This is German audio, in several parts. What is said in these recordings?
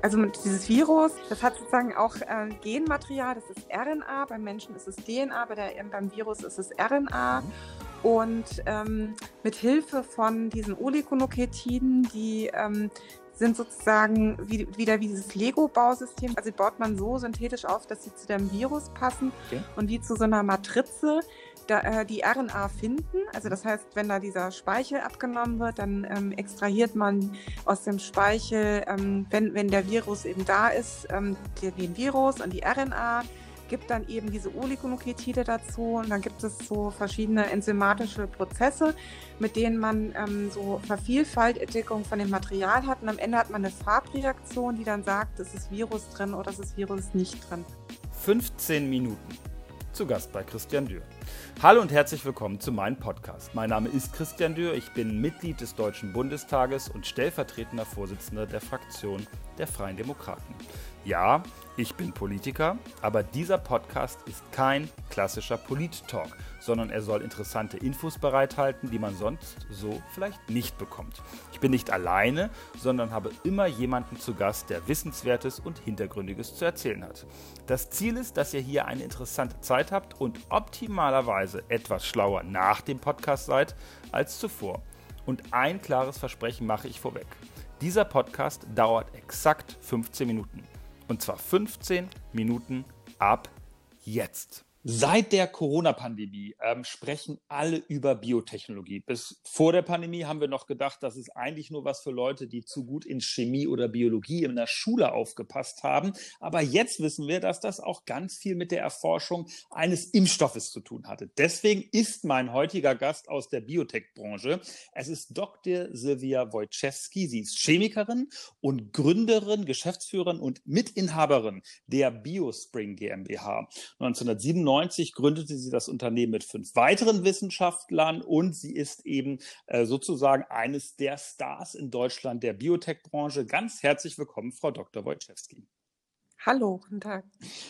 Also dieses Virus, das hat sozusagen auch äh, Genmaterial, das ist RNA, beim Menschen ist es DNA, bei der, beim Virus ist es RNA. Und ähm, mit Hilfe von diesen Oligonukleotiden, die ähm, sind sozusagen wie, wieder wie dieses Lego-Bausystem. Also baut man so synthetisch auf, dass sie zu dem Virus passen okay. und wie zu so einer Matrize da, äh, die RNA finden. Also das heißt, wenn da dieser Speichel abgenommen wird, dann ähm, extrahiert man aus dem Speichel, ähm, wenn, wenn der Virus eben da ist, ähm, den, Virus und die RNA gibt dann eben diese Oligonukleotide dazu und dann gibt es so verschiedene enzymatische Prozesse, mit denen man ähm, so Vervielfaltigung von dem Material hat und am Ende hat man eine Farbreaktion, die dann sagt, es ist Virus drin oder es ist Virus nicht drin. 15 Minuten. Zu Gast bei Christian Dürr. Hallo und herzlich willkommen zu meinem Podcast. Mein Name ist Christian Dürr, ich bin Mitglied des Deutschen Bundestages und stellvertretender Vorsitzender der Fraktion der Freien Demokraten. Ja, ich bin Politiker, aber dieser Podcast ist kein klassischer Polit-Talk, sondern er soll interessante Infos bereithalten, die man sonst so vielleicht nicht bekommt. Ich bin nicht alleine, sondern habe immer jemanden zu Gast, der Wissenswertes und Hintergründiges zu erzählen hat. Das Ziel ist, dass ihr hier eine interessante Zeit habt und optimalerweise etwas schlauer nach dem Podcast seid als zuvor. Und ein klares Versprechen mache ich vorweg. Dieser Podcast dauert exakt 15 Minuten. Und zwar 15 Minuten ab jetzt. Seit der Corona-Pandemie ähm, sprechen alle über Biotechnologie. Bis vor der Pandemie haben wir noch gedacht, das ist eigentlich nur was für Leute, die zu gut in Chemie oder Biologie in der Schule aufgepasst haben. Aber jetzt wissen wir, dass das auch ganz viel mit der Erforschung eines Impfstoffes zu tun hatte. Deswegen ist mein heutiger Gast aus der Biotech-Branche. Es ist Dr. Silvia Wojciechski. Sie ist Chemikerin und Gründerin, Geschäftsführerin und Mitinhaberin der Biospring GmbH. 1997 1990 gründete sie das Unternehmen mit fünf weiteren Wissenschaftlern und sie ist eben äh, sozusagen eines der Stars in Deutschland der Biotech-Branche. Ganz herzlich willkommen, Frau Dr. Wojciechski. Hallo, guten Tag.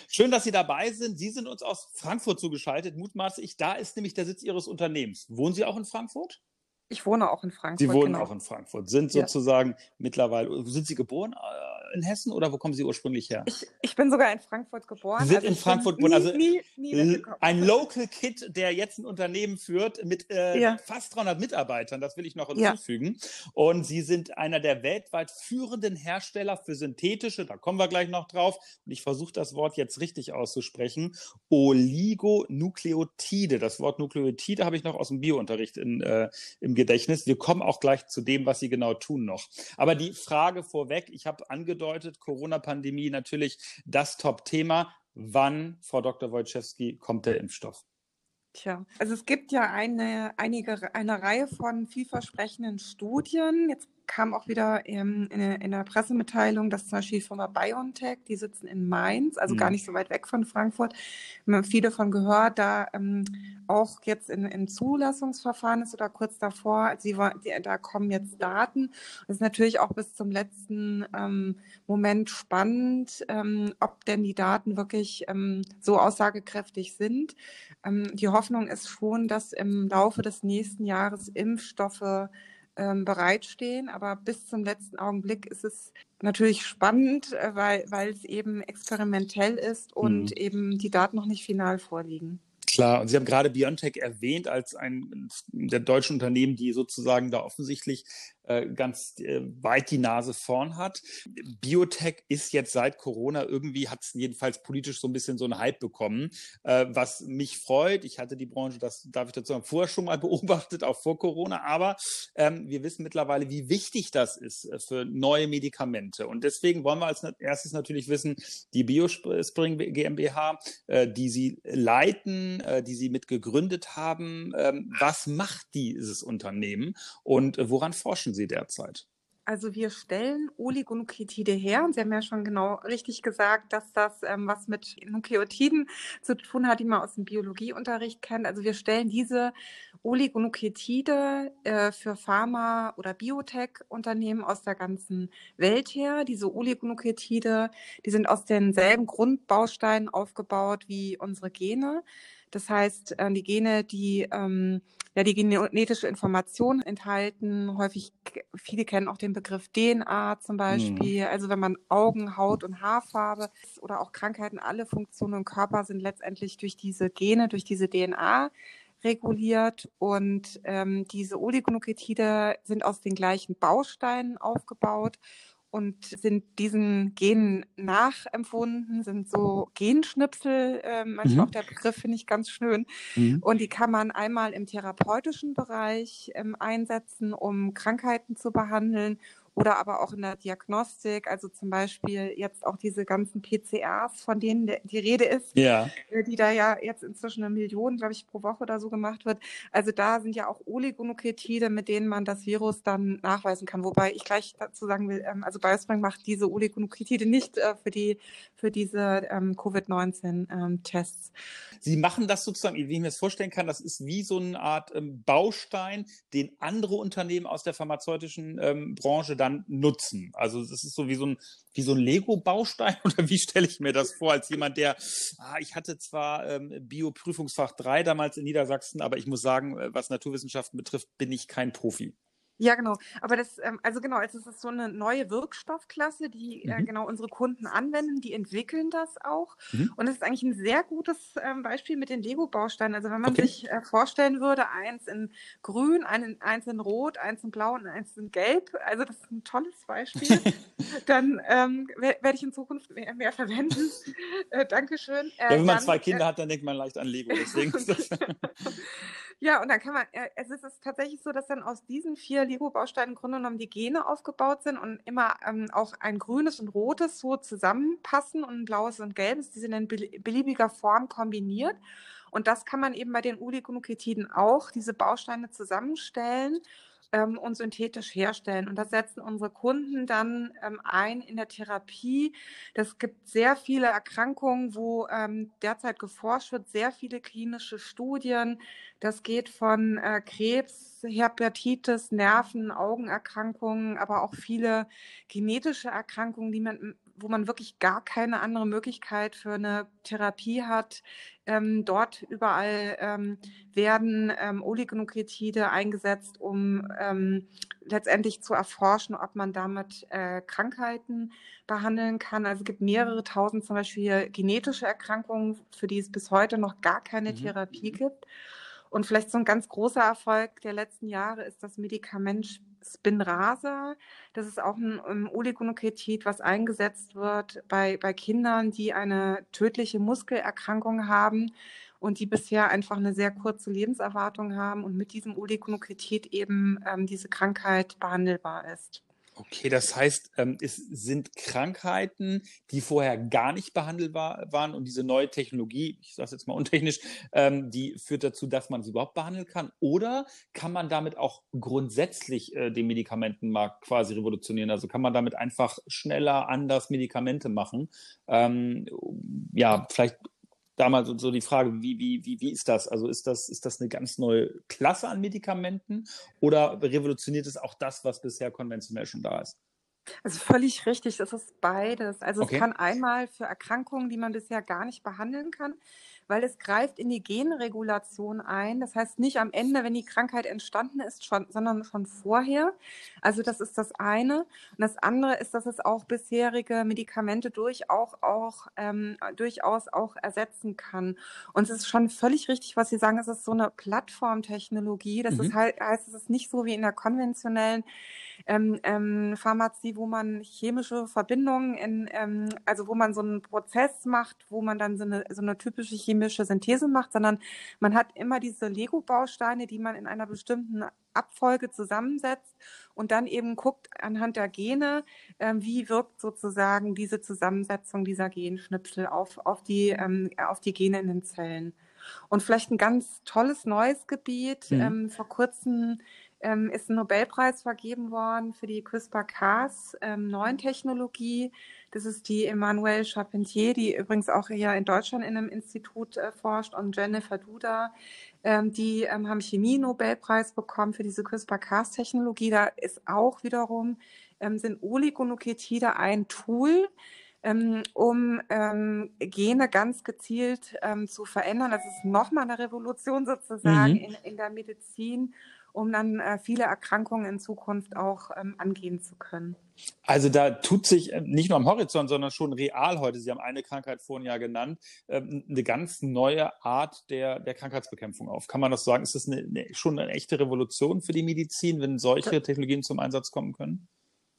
Schön, dass Sie dabei sind. Sie sind uns aus Frankfurt zugeschaltet, mutmaße ich. Da ist nämlich der Sitz Ihres Unternehmens. Wohnen Sie auch in Frankfurt? Ich wohne auch in Frankfurt. Sie wohnen genau. auch in Frankfurt, sind sozusagen ja. mittlerweile, sind Sie geboren? in Hessen oder wo kommen Sie ursprünglich her? Ich, ich bin sogar in Frankfurt geboren. Sie sind also in Frankfurt geboren, also nie, nie ein Local Kid, der jetzt ein Unternehmen führt mit äh, ja. fast 300 Mitarbeitern, das will ich noch hinzufügen. Ja. Und Sie sind einer der weltweit führenden Hersteller für synthetische, da kommen wir gleich noch drauf, und ich versuche das Wort jetzt richtig auszusprechen, Oligonukleotide. Das Wort Nukleotide habe ich noch aus dem Biounterricht in, äh, im Gedächtnis. Wir kommen auch gleich zu dem, was Sie genau tun noch. Aber die Frage vorweg, ich habe angedeutet, Corona-Pandemie natürlich das Top-Thema. Wann, Frau Dr. Wojciechski, kommt der Impfstoff? Tja, also es gibt ja eine, einige, eine Reihe von vielversprechenden Studien. Jetzt kam auch wieder ähm, in, in, der Pressemitteilung, dass zum Beispiel die Firma BioNTech, die sitzen in Mainz, also mhm. gar nicht so weit weg von Frankfurt, haben viele davon gehört, da ähm, auch jetzt in, in Zulassungsverfahren ist oder kurz davor, die, die, da kommen jetzt Daten. Das ist natürlich auch bis zum letzten ähm, Moment spannend, ähm, ob denn die Daten wirklich ähm, so aussagekräftig sind. Ähm, die Hoffnung ist schon, dass im Laufe des nächsten Jahres Impfstoffe ähm, bereitstehen. Aber bis zum letzten Augenblick ist es natürlich spannend, äh, weil, weil es eben experimentell ist und mhm. eben die Daten noch nicht final vorliegen. Klar, und Sie haben gerade Biontech erwähnt als ein der deutschen Unternehmen, die sozusagen da offensichtlich ganz äh, weit die Nase vorn hat. Biotech ist jetzt seit Corona irgendwie, hat es jedenfalls politisch so ein bisschen so einen Hype bekommen, äh, was mich freut. Ich hatte die Branche, das darf ich dazu sagen, vorher schon mal beobachtet, auch vor Corona, aber ähm, wir wissen mittlerweile, wie wichtig das ist äh, für neue Medikamente. Und deswegen wollen wir als erstes natürlich wissen, die Biospring GmbH, äh, die Sie leiten, äh, die Sie mitgegründet haben, ähm, was macht dieses Unternehmen und woran forschen Sie? Sie derzeit? Also wir stellen Oligonukleotide her und Sie haben ja schon genau richtig gesagt, dass das ähm, was mit Nukleotiden zu tun hat, die man aus dem Biologieunterricht kennt. Also wir stellen diese Oligonukleotide äh, für Pharma- oder Biotech-Unternehmen aus der ganzen Welt her. Diese Oligonukleotide, die sind aus denselben Grundbausteinen aufgebaut wie unsere Gene. Das heißt, äh, die Gene, die ähm, ja die genetische Information enthalten. Häufig, viele kennen auch den Begriff DNA zum Beispiel. Mhm. Also wenn man Augen, Haut und Haarfarbe oder auch Krankheiten, alle Funktionen im Körper sind letztendlich durch diese Gene, durch diese DNA reguliert und ähm, diese Oligonukleotide sind aus den gleichen Bausteinen aufgebaut und sind diesen Genen nachempfunden, sind so Genschnipsel, äh, manchmal mhm. auch der Begriff finde ich ganz schön. Mhm. Und die kann man einmal im therapeutischen Bereich ähm, einsetzen, um Krankheiten zu behandeln oder aber auch in der Diagnostik, also zum Beispiel jetzt auch diese ganzen PCRs, von denen die Rede ist, ja. Äh, die da ja jetzt inzwischen eine Million, glaube ich, pro Woche oder so gemacht wird. Also da sind ja auch Oligonukleotide, mit denen man das Virus dann nachweisen kann. Wobei ich gleich dazu sagen will, ähm, also BioSpring macht diese Oligonukleotide nicht äh, für die für diese ähm, Covid-19-Tests. Ähm, Sie machen das sozusagen, wie ich mir das vorstellen kann, das ist wie so eine Art Baustein, den andere Unternehmen aus der pharmazeutischen Branche dann dann nutzen. Also es ist so wie so ein, wie so ein Lego-Baustein oder wie stelle ich mir das vor als jemand, der, ah, ich hatte zwar ähm, Bioprüfungsfach 3 damals in Niedersachsen, aber ich muss sagen, äh, was Naturwissenschaften betrifft, bin ich kein Profi. Ja, genau. Aber das, ähm, also genau, es ist so eine neue Wirkstoffklasse, die äh, mhm. äh, genau unsere Kunden anwenden, die entwickeln das auch. Mhm. Und es ist eigentlich ein sehr gutes ähm, Beispiel mit den Lego-Bausteinen. Also wenn man okay. sich äh, vorstellen würde, eins in grün, einen, eins in rot, eins in blau und eins in gelb, also das ist ein tolles Beispiel, dann ähm, werde ich in Zukunft mehr, mehr verwenden. äh, Dankeschön. Äh, ja, wenn man dann, zwei Kinder äh, hat, dann denkt man leicht an Lego. Deswegen Ja, und dann kann man, äh, es ist tatsächlich so, dass dann aus diesen vier Lego-Bausteinen im Grunde genommen die Gene aufgebaut sind und immer ähm, auch ein grünes und rotes so zusammenpassen und ein blaues und gelbes, die sind in beliebiger Form kombiniert. Und das kann man eben bei den Oligonukleotiden auch, diese Bausteine zusammenstellen ähm, und synthetisch herstellen. Und das setzen unsere Kunden dann ähm, ein in der Therapie. Das gibt sehr viele Erkrankungen, wo ähm, derzeit geforscht wird, sehr viele klinische Studien. Das geht von äh, Krebs, Hepatitis, Nerven, Augenerkrankungen, aber auch viele genetische Erkrankungen, die man wo man wirklich gar keine andere Möglichkeit für eine Therapie hat. Ähm, dort überall ähm, werden ähm, Oligonukleotide eingesetzt, um ähm, letztendlich zu erforschen, ob man damit äh, Krankheiten behandeln kann. Also es gibt mehrere tausend zum Beispiel genetische Erkrankungen, für die es bis heute noch gar keine mhm. Therapie gibt. Und vielleicht so ein ganz großer Erfolg der letzten Jahre ist das Medikament Spinraza. Das ist auch ein, ein Oligonukleotid, was eingesetzt wird bei, bei Kindern, die eine tödliche Muskelerkrankung haben und die bisher einfach eine sehr kurze Lebenserwartung haben und mit diesem Oligonukleotid eben ähm, diese Krankheit behandelbar ist. Okay, das heißt, ähm, es sind Krankheiten, die vorher gar nicht behandelbar waren und diese neue Technologie, ich sage es jetzt mal untechnisch, ähm, die führt dazu, dass man sie überhaupt behandeln kann. Oder kann man damit auch grundsätzlich äh, den Medikamentenmarkt quasi revolutionieren? Also kann man damit einfach schneller, anders Medikamente machen? Ähm, ja, vielleicht damals so die Frage, wie, wie, wie, wie ist das? Also ist das, ist das eine ganz neue Klasse an Medikamenten oder revolutioniert es auch das, was bisher konventionell schon da ist? Also völlig richtig, das ist beides. Also okay. es kann einmal für Erkrankungen, die man bisher gar nicht behandeln kann, weil es greift in die Genregulation ein. Das heißt nicht am Ende, wenn die Krankheit entstanden ist, schon, sondern schon vorher. Also das ist das eine. Und das andere ist, dass es auch bisherige Medikamente durchaus auch, ähm, durchaus auch ersetzen kann. Und es ist schon völlig richtig, was Sie sagen, es ist so eine Plattformtechnologie. Das mhm. ist halt, heißt, es ist nicht so wie in der konventionellen ähm, ähm, Pharmazie, wo man chemische Verbindungen in, ähm, also wo man so einen Prozess macht, wo man dann so eine, so eine typische chemische Synthese macht, sondern man hat immer diese Lego-Bausteine, die man in einer bestimmten Abfolge zusammensetzt und dann eben guckt anhand der Gene, ähm, wie wirkt sozusagen diese Zusammensetzung dieser Genschnipsel auf, auf, die, ähm, auf die Gene in den Zellen. Und vielleicht ein ganz tolles neues Gebiet. Mhm. Ähm, vor kurzem ähm, ist ein Nobelpreis vergeben worden für die CRISPR-Cas ähm, neuen Technologie. Das ist die Emmanuelle Charpentier, die übrigens auch hier in Deutschland in einem Institut äh, forscht und Jennifer Duda. Ähm, die ähm, haben Chemie-Nobelpreis bekommen für diese CRISPR-Cas-Technologie. Da ist auch wiederum, ähm, sind Oligonukleotide ein Tool, ähm, um ähm, Gene ganz gezielt ähm, zu verändern. Das ist nochmal eine Revolution sozusagen mhm. in, in der Medizin um dann äh, viele Erkrankungen in Zukunft auch ähm, angehen zu können. Also da tut sich äh, nicht nur am Horizont, sondern schon real heute, Sie haben eine Krankheit vorhin ja genannt, äh, eine ganz neue Art der, der Krankheitsbekämpfung auf. Kann man das sagen? Ist das eine, eine, schon eine echte Revolution für die Medizin, wenn solche Technologien zum Einsatz kommen können?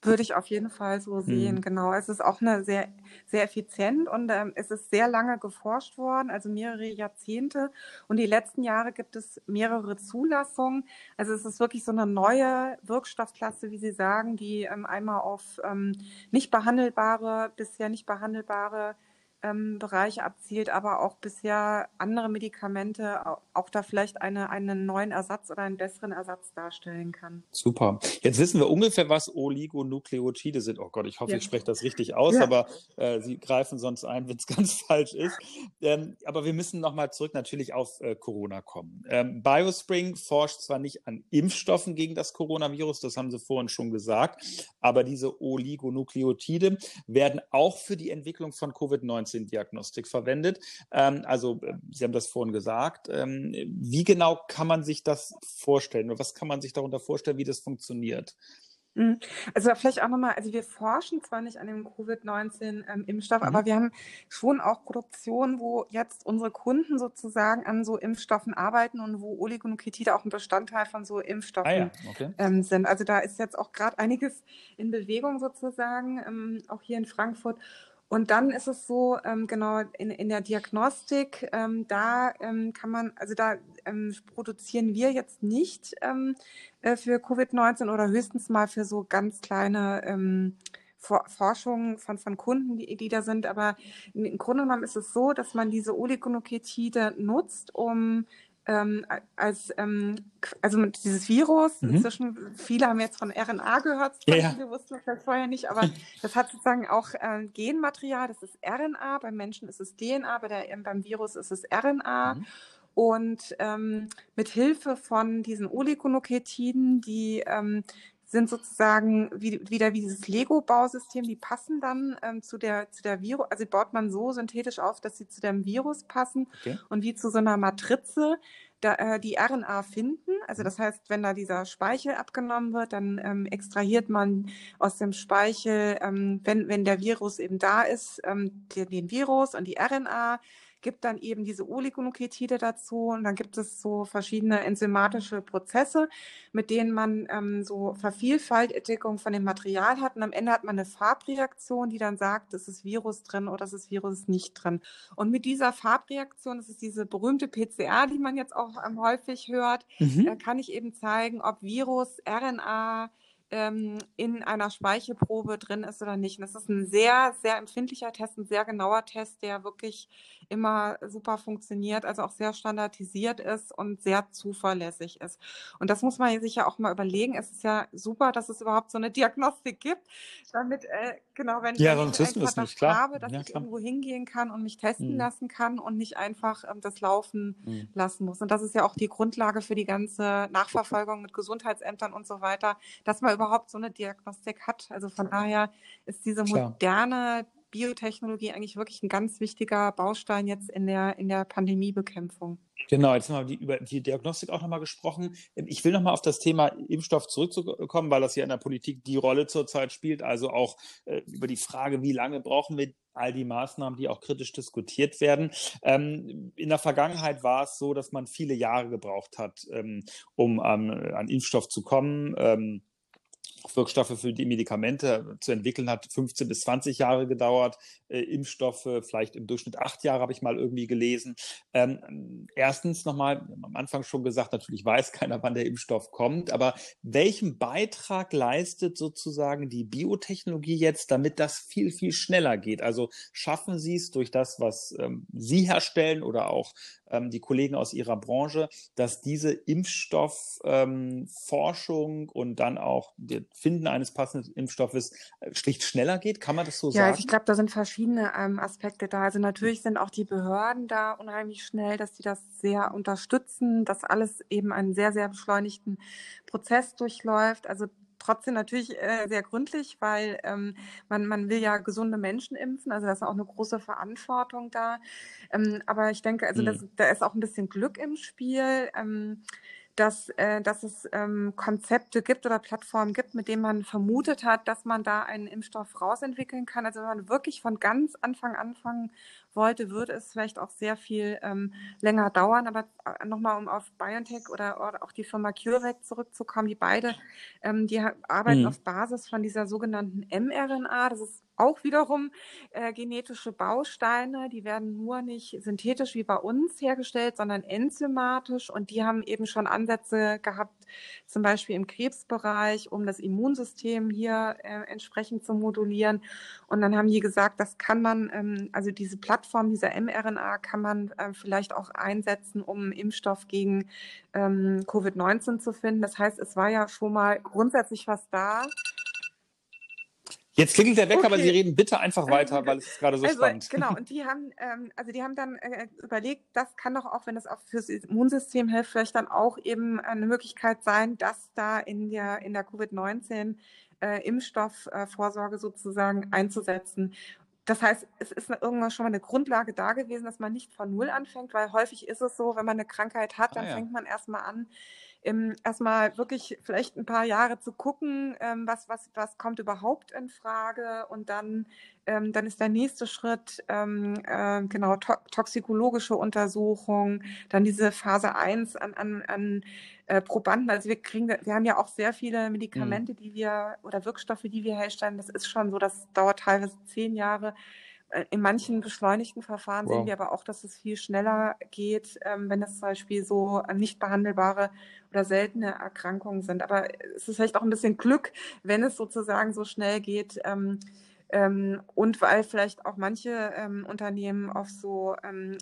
Würde ich auf jeden Fall so sehen, mhm. genau. Es ist auch eine sehr, sehr effizient und ähm, es ist sehr lange geforscht worden, also mehrere Jahrzehnte. Und die letzten Jahre gibt es mehrere Zulassungen. Also es ist wirklich so eine neue Wirkstoffklasse, wie Sie sagen, die ähm, einmal auf ähm, nicht behandelbare, bisher nicht behandelbare ähm, Bereiche abzielt, aber auch bisher andere Medikamente auch, da vielleicht eine, einen neuen Ersatz oder einen besseren Ersatz darstellen kann. Super. Jetzt wissen wir ungefähr, was Oligonukleotide sind. Oh Gott, ich hoffe, ja. ich spreche das richtig aus, ja. aber äh, Sie greifen sonst ein, wenn es ganz falsch ist. Ähm, aber wir müssen nochmal zurück natürlich auf äh, Corona kommen. Ähm, Biospring forscht zwar nicht an Impfstoffen gegen das Coronavirus, das haben Sie vorhin schon gesagt, aber diese Oligonukleotide werden auch für die Entwicklung von Covid-19 Diagnostik verwendet. Ähm, also äh, Sie haben das vorhin gesagt. Ähm, wie genau kann man sich das vorstellen oder was kann man sich darunter vorstellen, wie das funktioniert? Mhm. Also vielleicht auch nochmal, also wir forschen zwar nicht an dem Covid-19-Impfstoff, ähm, mhm. aber wir haben schon auch Produktionen, wo jetzt unsere Kunden sozusagen an so Impfstoffen arbeiten und wo Oligonukleotide auch ein Bestandteil von so Impfstoffen ah ja. okay. ähm, sind. Also da ist jetzt auch gerade einiges in Bewegung sozusagen, ähm, auch hier in Frankfurt. Und dann ist es so, ähm, genau, in, in der Diagnostik, ähm, da ähm, kann man, also da ähm, produzieren wir jetzt nicht ähm, äh, für Covid-19 oder höchstens mal für so ganz kleine ähm, For Forschungen von, von Kunden, die, die da sind. Aber im Grunde genommen ist es so, dass man diese Oligonukleotide nutzt, um ähm, als ähm, also mit dieses Virus, mhm. inzwischen, viele haben jetzt von RNA gehört, ja, viele wussten das halt vorher nicht, aber das hat sozusagen auch äh, Genmaterial, das ist RNA, beim Menschen ist es DNA, bei der, beim Virus ist es RNA. Mhm. Und ähm, mit Hilfe von diesen Oligonukleotiden, die ähm, sind sozusagen wie, wieder wie dieses Lego-Bausystem, die passen dann ähm, zu der, zu der Virus, also baut man so synthetisch auf, dass sie zu dem Virus passen okay. und wie zu so einer Matrize da, äh, die RNA finden. Also das heißt, wenn da dieser Speichel abgenommen wird, dann ähm, extrahiert man aus dem Speichel, ähm, wenn, wenn der Virus eben da ist, ähm, den, den Virus und die RNA gibt dann eben diese Oligonukleotide dazu und dann gibt es so verschiedene enzymatische Prozesse, mit denen man ähm, so Vervielfältigung von dem Material hat und am Ende hat man eine Farbreaktion, die dann sagt, es ist Virus drin oder es ist Virus nicht drin. Und mit dieser Farbreaktion, das ist diese berühmte PCR, die man jetzt auch ähm, häufig hört, mhm. da kann ich eben zeigen, ob Virus, RNA, ähm, in einer Speichelprobe drin ist oder nicht. Und das ist ein sehr, sehr empfindlicher Test, ein sehr genauer Test, der wirklich immer super funktioniert, also auch sehr standardisiert ist und sehr zuverlässig ist. Und das muss man sich ja auch mal überlegen. Es ist ja super, dass es überhaupt so eine Diagnostik gibt, damit, äh, genau, wenn ja, ich einen Verdacht klar. habe, dass ja, ich irgendwo hingehen kann und mich testen mhm. lassen kann und nicht einfach ähm, das laufen mhm. lassen muss. Und das ist ja auch die Grundlage für die ganze Nachverfolgung mit Gesundheitsämtern und so weiter, dass man überhaupt so eine Diagnostik hat. Also von daher ist diese moderne Biotechnologie eigentlich wirklich ein ganz wichtiger Baustein jetzt in der, in der Pandemiebekämpfung. Genau, jetzt haben wir über die Diagnostik auch nochmal gesprochen. Ich will nochmal auf das Thema Impfstoff zurückzukommen, weil das ja in der Politik die Rolle zurzeit spielt. Also auch äh, über die Frage, wie lange brauchen wir all die Maßnahmen, die auch kritisch diskutiert werden. Ähm, in der Vergangenheit war es so, dass man viele Jahre gebraucht hat, ähm, um ähm, an Impfstoff zu kommen. Wirkstoffe für die Medikamente zu entwickeln, hat 15 bis 20 Jahre gedauert. Äh, Impfstoffe vielleicht im Durchschnitt acht Jahre, habe ich mal irgendwie gelesen. Ähm, erstens nochmal, am Anfang schon gesagt, natürlich weiß keiner, wann der Impfstoff kommt, aber welchen Beitrag leistet sozusagen die Biotechnologie jetzt, damit das viel, viel schneller geht? Also schaffen Sie es durch das, was ähm, Sie herstellen oder auch ähm, die Kollegen aus Ihrer Branche, dass diese Impfstoffforschung ähm, und dann auch der Finden eines passenden Impfstoffes äh, schlicht schneller geht? Kann man das so ja, sagen? Ja, ich glaube, da sind verschiedene ähm, Aspekte da. Also natürlich sind auch die Behörden da unheimlich schnell, dass sie das sehr unterstützen, dass alles eben einen sehr, sehr beschleunigten Prozess durchläuft. Also trotzdem natürlich äh, sehr gründlich, weil ähm, man, man will ja gesunde Menschen impfen, also da ist auch eine große Verantwortung da. Ähm, aber ich denke, also mhm. das, da ist auch ein bisschen Glück im Spiel. Ähm, dass, äh, dass es ähm, Konzepte gibt oder Plattformen gibt, mit denen man vermutet hat, dass man da einen Impfstoff rausentwickeln kann. Also wenn man wirklich von ganz Anfang anfangen wollte, würde es vielleicht auch sehr viel ähm, länger dauern. Aber äh, nochmal, um auf BioNTech oder, oder, auch die Firma CureVac zurückzukommen, die beide, ähm, die arbeiten mhm. auf Basis von dieser sogenannten mRNA. Das ist auch wiederum äh, genetische Bausteine. Die werden nur nicht synthetisch wie bei uns hergestellt, sondern enzymatisch. Und die haben eben schon Ansätze gehabt, zum Beispiel im Krebsbereich, um das Immunsystem hier äh, entsprechend zu modulieren. Und dann haben die gesagt, das kann man, ähm, also diese Plattform dieser mRNA kann man äh, vielleicht auch einsetzen, um Impfstoff gegen ähm, Covid-19 zu finden. Das heißt, es war ja schon mal grundsätzlich was da. Jetzt klingelt der Wecker, okay. aber Sie reden bitte einfach weiter, weil es ist gerade so also, spannend. Genau, und die haben, ähm, also die haben dann äh, überlegt, das kann doch auch, wenn das auch fürs Immunsystem hilft, vielleicht dann auch eben eine Möglichkeit sein, dass da in der, in der Covid-19 äh, Impfstoffvorsorge äh, sozusagen einzusetzen. Das heißt, es ist irgendwann schon mal eine Grundlage da gewesen, dass man nicht von Null anfängt, weil häufig ist es so, wenn man eine Krankheit hat, dann ah, ja. fängt man erstmal an, ähm, erstmal wirklich vielleicht ein paar Jahre zu gucken, ähm, was, was, was kommt überhaupt in Frage und dann, ähm, dann ist der nächste Schritt, äh, genau, to toxikologische Untersuchung, dann diese Phase 1 an, an, an äh, Probanden. Also wir kriegen, wir haben ja auch sehr viele Medikamente, mhm. die wir oder Wirkstoffe, die wir herstellen. Das ist schon so, das dauert teilweise zehn Jahre in manchen beschleunigten Verfahren wow. sehen wir aber auch, dass es viel schneller geht, ähm, wenn es zum Beispiel so nicht behandelbare oder seltene Erkrankungen sind. Aber es ist vielleicht auch ein bisschen Glück, wenn es sozusagen so schnell geht. Ähm, ähm, und weil vielleicht auch manche Unternehmen auf so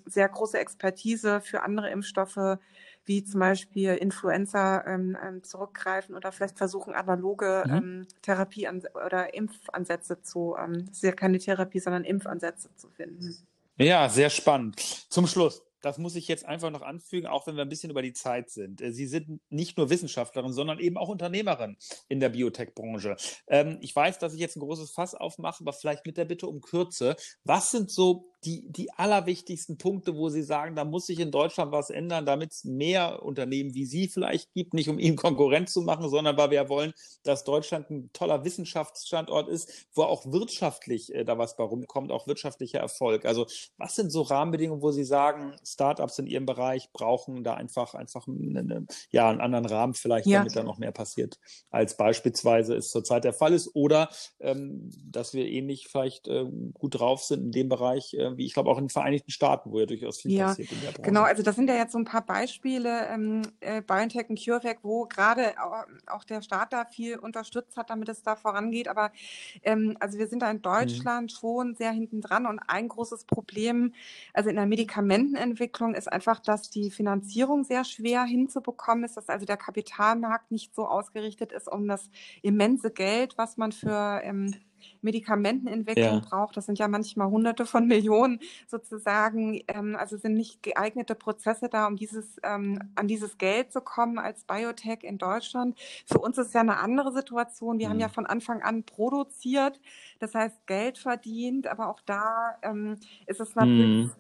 sehr große Expertise für andere Impfstoffe wie zum Beispiel Influenza ähm, ähm, zurückgreifen oder vielleicht versuchen, analoge mhm. ähm, Therapie oder Impfansätze zu, ähm, ist ja keine Therapie, sondern Impfansätze zu finden. Ja, sehr spannend. Zum Schluss, das muss ich jetzt einfach noch anfügen, auch wenn wir ein bisschen über die Zeit sind. Äh, Sie sind nicht nur Wissenschaftlerin, sondern eben auch Unternehmerin in der Biotech-Branche. Ähm, ich weiß, dass ich jetzt ein großes Fass aufmache, aber vielleicht mit der Bitte um Kürze. Was sind so die, die allerwichtigsten Punkte, wo Sie sagen, da muss sich in Deutschland was ändern, damit es mehr Unternehmen wie Sie vielleicht gibt, nicht um ihnen Konkurrenz zu machen, sondern weil wir wollen, dass Deutschland ein toller Wissenschaftsstandort ist, wo auch wirtschaftlich äh, da was bei rumkommt, auch wirtschaftlicher Erfolg. Also was sind so Rahmenbedingungen, wo Sie sagen, Startups in Ihrem Bereich brauchen da einfach, einfach eine, ja, einen anderen Rahmen vielleicht, ja. damit da noch mehr passiert, als beispielsweise es zurzeit der Fall ist oder ähm, dass wir ähnlich vielleicht äh, gut drauf sind in dem Bereich, äh, wie ich glaube auch in den Vereinigten Staaten, wo ja durchaus viel ja, passiert in der Branche. Genau, also das sind ja jetzt so ein paar Beispiele, ähm, äh, BioNTech und CureVac, wo gerade auch der Staat da viel unterstützt hat, damit es da vorangeht. Aber ähm, also wir sind da in Deutschland mhm. schon sehr hinten dran und ein großes Problem, also in der Medikamentenentwicklung ist einfach, dass die Finanzierung sehr schwer hinzubekommen ist, dass also der Kapitalmarkt nicht so ausgerichtet ist, um das immense Geld, was man für ähm, Medikamentenentwicklung ja. braucht. Das sind ja manchmal Hunderte von Millionen sozusagen. Ähm, also sind nicht geeignete Prozesse da, um dieses ähm, an dieses Geld zu kommen als Biotech in Deutschland. Für uns ist ja eine andere Situation. Wir mhm. haben ja von Anfang an produziert, das heißt Geld verdient, aber auch da ähm, ist es natürlich mhm.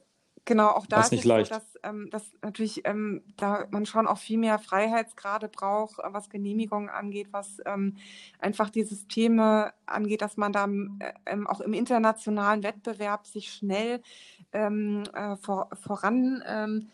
Genau, auch da ist es leicht. so, dass, ähm, dass natürlich ähm, da man schon auch viel mehr Freiheitsgrade braucht, äh, was Genehmigungen angeht, was ähm, einfach die Systeme angeht, dass man da äh, ähm, auch im internationalen Wettbewerb sich schnell ähm, äh, vor, voran ähm,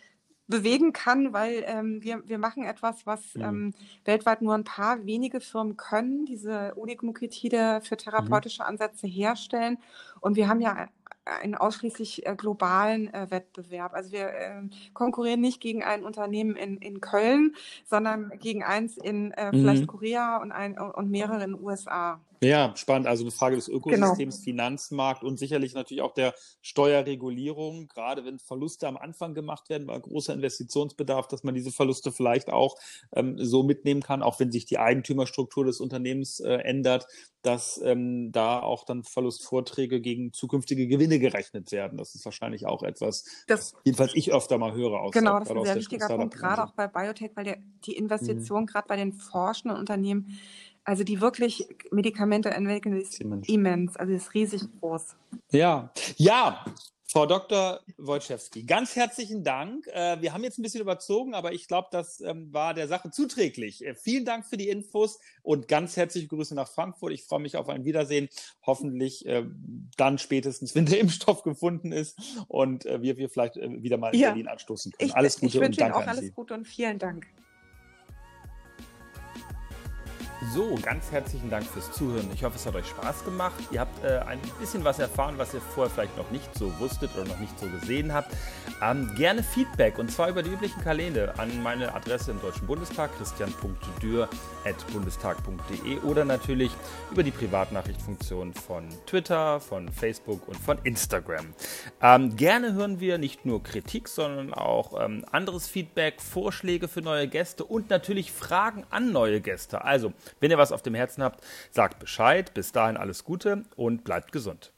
bewegen kann, weil ähm, wir, wir machen etwas, was mhm. ähm, weltweit nur ein paar wenige Firmen können, diese Oligonuklotide für mhm. therapeutische Ansätze herstellen. Und wir haben ja einen ausschließlich äh, globalen äh, Wettbewerb. Also wir äh, konkurrieren nicht gegen ein Unternehmen in, in Köln, sondern gegen eins in äh, vielleicht mhm. Korea und, ein, und mehrere in den USA. Ja, spannend. Also eine Frage des genau. Ökosystems, genau. Finanzmarkt und sicherlich natürlich auch der Steuerregulierung, gerade wenn Verluste am Anfang gemacht werden, weil großer Investitionsbedarf, dass man diese Verluste vielleicht auch ähm, so mitnehmen kann, auch wenn sich die Eigentümerstruktur des Unternehmens äh, ändert, dass ähm, da auch dann Verlustvorträge gegen zukünftige Gewinne gerechnet werden. Das ist wahrscheinlich auch etwas, das, jedenfalls ich öfter mal höre aus Genau, das ist ein sehr wichtiger Punkt, gerade auch bei Biotech, weil der, die Investition mhm. gerade bei den forschenden Unternehmen Also die wirklich Medikamente entwickeln, ist immens, also ist riesig groß. Ja, ja, Frau Dr. Wojciechowski, ganz herzlichen Dank. Äh, wir haben jetzt ein bisschen überzogen, aber ich glaube, das ähm, war der Sache zuträglich. Äh, vielen Dank für die Infos und ganz herzliche Grüße nach Frankfurt. Ich freue mich auf ein Wiedersehen. Hoffentlich äh, dann spätestens, wenn der Impfstoff gefunden ist und wir, wir vielleicht wieder mal in ja. Berlin anstoßen können. Ich, alles Gute ich und danke Ihnen auch alles Gute und vielen Dank. So, ganz herzlichen Dank fürs Zuhören. Ich hoffe, es hat euch Spaß gemacht. Ihr habt äh, ein bisschen was erfahren, was ihr vorher vielleicht noch nicht so wusstet oder noch nicht so gesehen habt. Ähm, gerne Feedback und zwar über die üblichen Kanäle an meine Adresse im Deutschen Bundestag, christian.dürr.bundestag.de oder natürlich über die Privatnachrichtfunktion von Twitter, von Facebook und von Instagram. Ähm, gerne hören wir nicht nur Kritik, sondern auch ähm, anderes Feedback, Vorschläge für neue Gäste und natürlich Fragen an neue Gäste. Also wenn ihr was auf dem Herzen habt, sagt Bescheid. Bis dahin alles Gute und bleibt gesund.